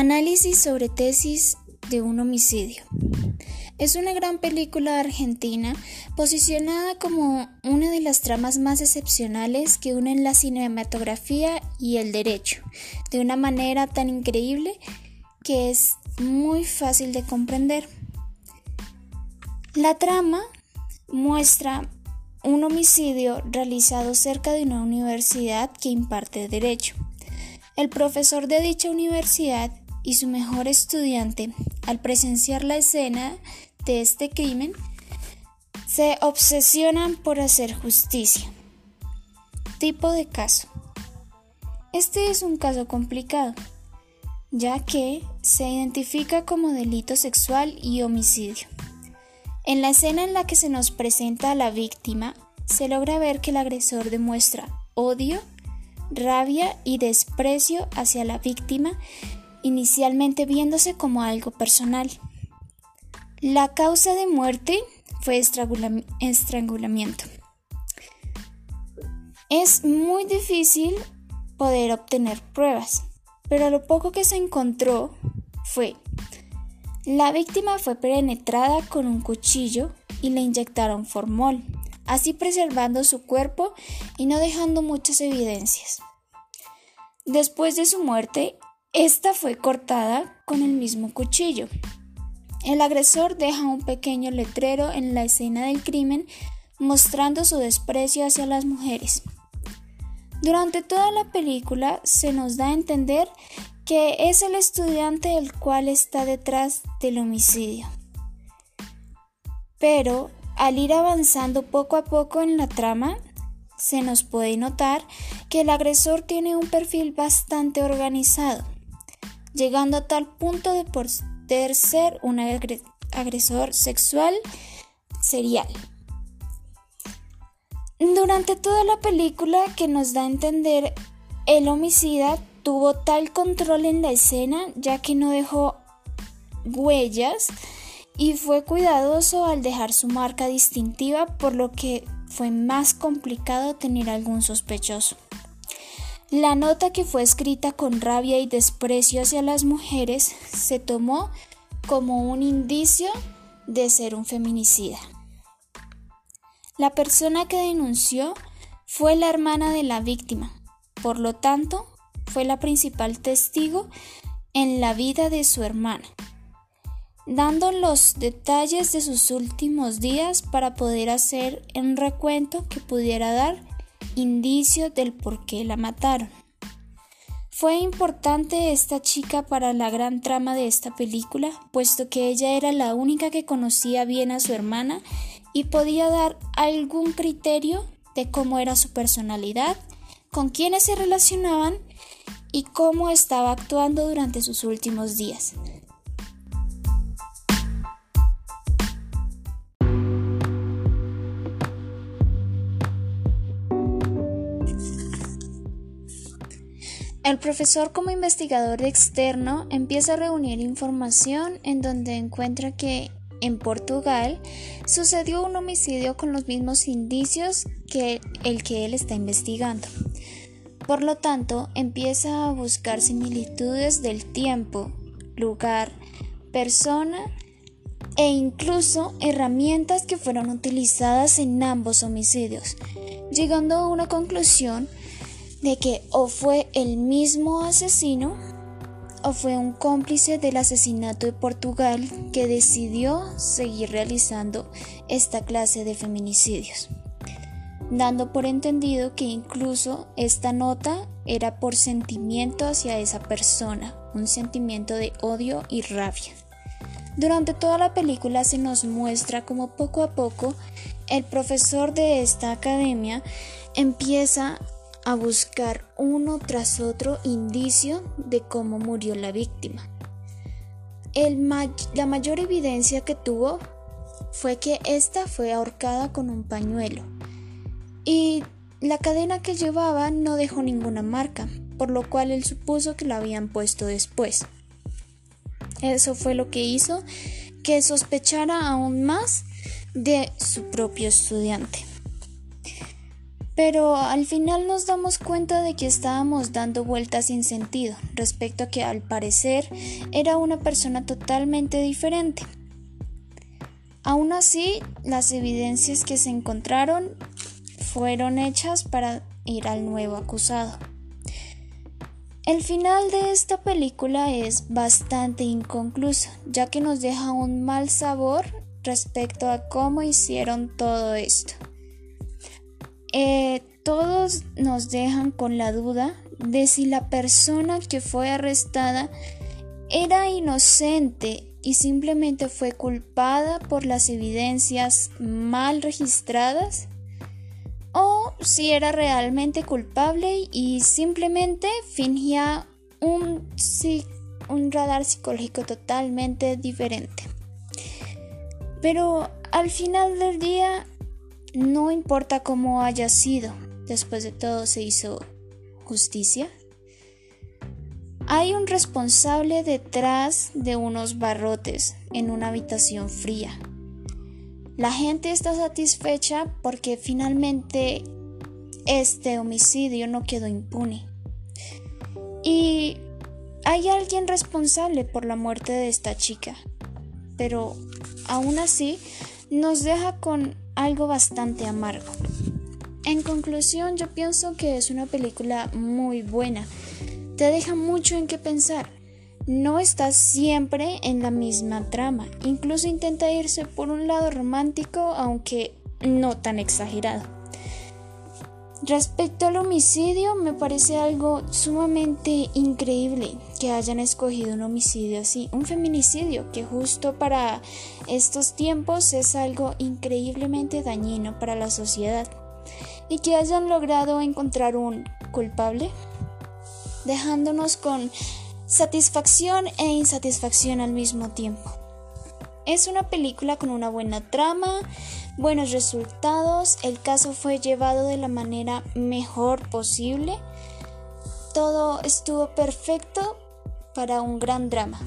Análisis sobre tesis de un homicidio. Es una gran película argentina posicionada como una de las tramas más excepcionales que unen la cinematografía y el derecho, de una manera tan increíble que es muy fácil de comprender. La trama muestra un homicidio realizado cerca de una universidad que imparte derecho. El profesor de dicha universidad y su mejor estudiante, al presenciar la escena de este crimen, se obsesionan por hacer justicia. Tipo de caso. Este es un caso complicado, ya que se identifica como delito sexual y homicidio. En la escena en la que se nos presenta a la víctima, se logra ver que el agresor demuestra odio, rabia y desprecio hacia la víctima inicialmente viéndose como algo personal. La causa de muerte fue estrangulamiento. Es muy difícil poder obtener pruebas, pero lo poco que se encontró fue la víctima fue penetrada con un cuchillo y le inyectaron formol, así preservando su cuerpo y no dejando muchas evidencias. Después de su muerte, esta fue cortada con el mismo cuchillo. El agresor deja un pequeño letrero en la escena del crimen mostrando su desprecio hacia las mujeres. Durante toda la película se nos da a entender que es el estudiante el cual está detrás del homicidio. Pero al ir avanzando poco a poco en la trama, se nos puede notar que el agresor tiene un perfil bastante organizado llegando a tal punto de poder ser un agresor sexual serial. Durante toda la película que nos da a entender el homicida tuvo tal control en la escena ya que no dejó huellas y fue cuidadoso al dejar su marca distintiva por lo que fue más complicado tener algún sospechoso. La nota que fue escrita con rabia y desprecio hacia las mujeres se tomó como un indicio de ser un feminicida. La persona que denunció fue la hermana de la víctima, por lo tanto, fue la principal testigo en la vida de su hermana, dando los detalles de sus últimos días para poder hacer un recuento que pudiera dar indicio del por qué la mataron. Fue importante esta chica para la gran trama de esta película, puesto que ella era la única que conocía bien a su hermana y podía dar algún criterio de cómo era su personalidad, con quiénes se relacionaban y cómo estaba actuando durante sus últimos días. El profesor como investigador externo empieza a reunir información en donde encuentra que en Portugal sucedió un homicidio con los mismos indicios que el que él está investigando. Por lo tanto, empieza a buscar similitudes del tiempo, lugar, persona e incluso herramientas que fueron utilizadas en ambos homicidios, llegando a una conclusión de que o fue el mismo asesino o fue un cómplice del asesinato de Portugal que decidió seguir realizando esta clase de feminicidios, dando por entendido que incluso esta nota era por sentimiento hacia esa persona, un sentimiento de odio y rabia. Durante toda la película se nos muestra como poco a poco el profesor de esta academia empieza a buscar uno tras otro indicio de cómo murió la víctima. la mayor evidencia que tuvo fue que ésta fue ahorcada con un pañuelo y la cadena que llevaba no dejó ninguna marca, por lo cual él supuso que la habían puesto después. Eso fue lo que hizo que sospechara aún más de su propio estudiante. Pero al final nos damos cuenta de que estábamos dando vueltas sin sentido respecto a que al parecer era una persona totalmente diferente. Aún así, las evidencias que se encontraron fueron hechas para ir al nuevo acusado. El final de esta película es bastante inconcluso, ya que nos deja un mal sabor respecto a cómo hicieron todo esto. Eh, todos nos dejan con la duda de si la persona que fue arrestada era inocente y simplemente fue culpada por las evidencias mal registradas o si era realmente culpable y simplemente fingía un, un radar psicológico totalmente diferente. Pero al final del día no importa cómo haya sido, después de todo se hizo justicia. Hay un responsable detrás de unos barrotes en una habitación fría. La gente está satisfecha porque finalmente este homicidio no quedó impune. Y hay alguien responsable por la muerte de esta chica. Pero aún así nos deja con algo bastante amargo. En conclusión, yo pienso que es una película muy buena te deja mucho en qué pensar. No está siempre en la misma trama, incluso intenta irse por un lado romántico, aunque no tan exagerado. Respecto al homicidio, me parece algo sumamente increíble que hayan escogido un homicidio así, un feminicidio, que justo para estos tiempos es algo increíblemente dañino para la sociedad, y que hayan logrado encontrar un culpable dejándonos con satisfacción e insatisfacción al mismo tiempo. Es una película con una buena trama, buenos resultados, el caso fue llevado de la manera mejor posible, todo estuvo perfecto para un gran drama.